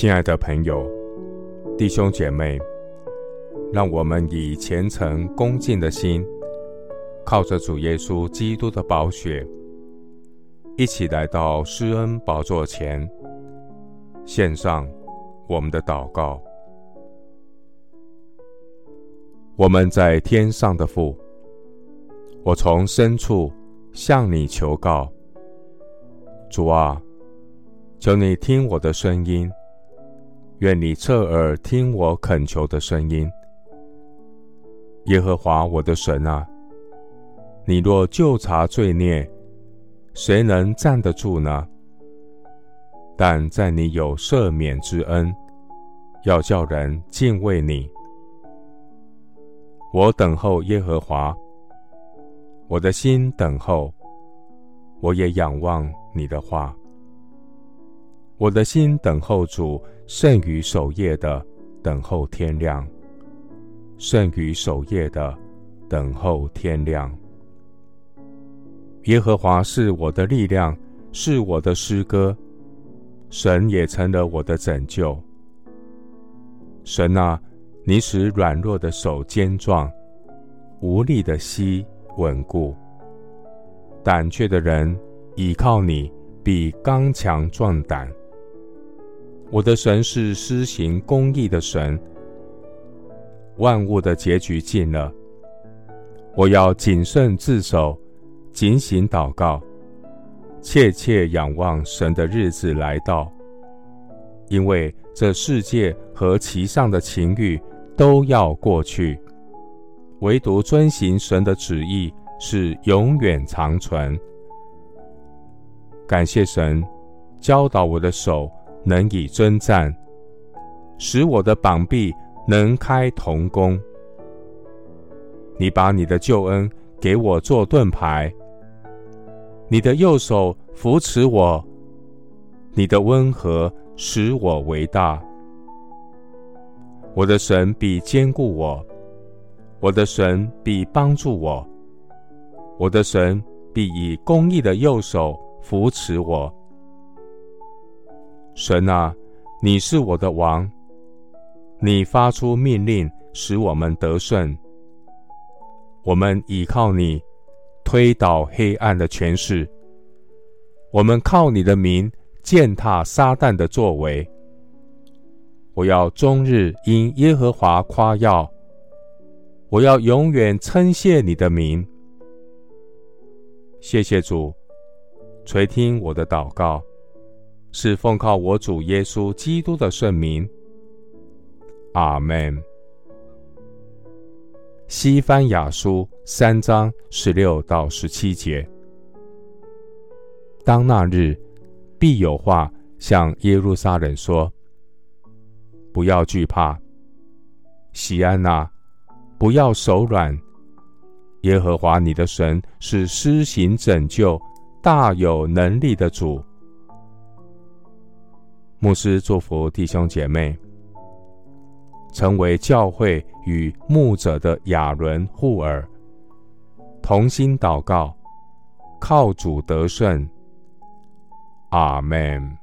亲爱的朋友、弟兄姐妹，让我们以虔诚恭敬的心，靠着主耶稣基督的宝血，一起来到施恩宝座前，献上我们的祷告。我们在天上的父，我从深处向你求告，主啊，求你听我的声音。愿你侧耳听我恳求的声音，耶和华我的神啊！你若就察罪孽，谁能站得住呢？但在你有赦免之恩，要叫人敬畏你。我等候耶和华，我的心等候，我也仰望你的话。我的心等候主，胜于守夜的等候天亮；胜于守夜的等候天亮。耶和华是我的力量，是我的诗歌，神也成了我的拯救。神啊，你使软弱的手坚壮，无力的膝稳固。胆怯的人倚靠你，必刚强壮胆。我的神是施行公义的神，万物的结局近了。我要谨慎自守，警醒祷告，切切仰望神的日子来到。因为这世界和其上的情欲都要过去，唯独遵行神的旨意是永远长存。感谢神教导我的手。能以征战，使我的膀臂能开铜弓。你把你的救恩给我做盾牌，你的右手扶持我，你的温和使我为大。我的神必坚固我，我的神必帮助我，我的神必以公义的右手扶持我。神啊，你是我的王，你发出命令使我们得胜。我们倚靠你，推倒黑暗的权势。我们靠你的名践踏撒旦的作为。我要终日因耶和华夸耀，我要永远称谢你的名。谢谢主，垂听我的祷告。是奉靠我主耶稣基督的圣名，阿门。西番雅书三章十六到十七节：当那日，必有话向耶路撒冷说：不要惧怕，锡安娜，不要手软。耶和华你的神是施行拯救、大有能力的主。牧师祝福弟兄姐妹，成为教会与牧者的雅伦、护耳，同心祷告，靠主得胜。阿门。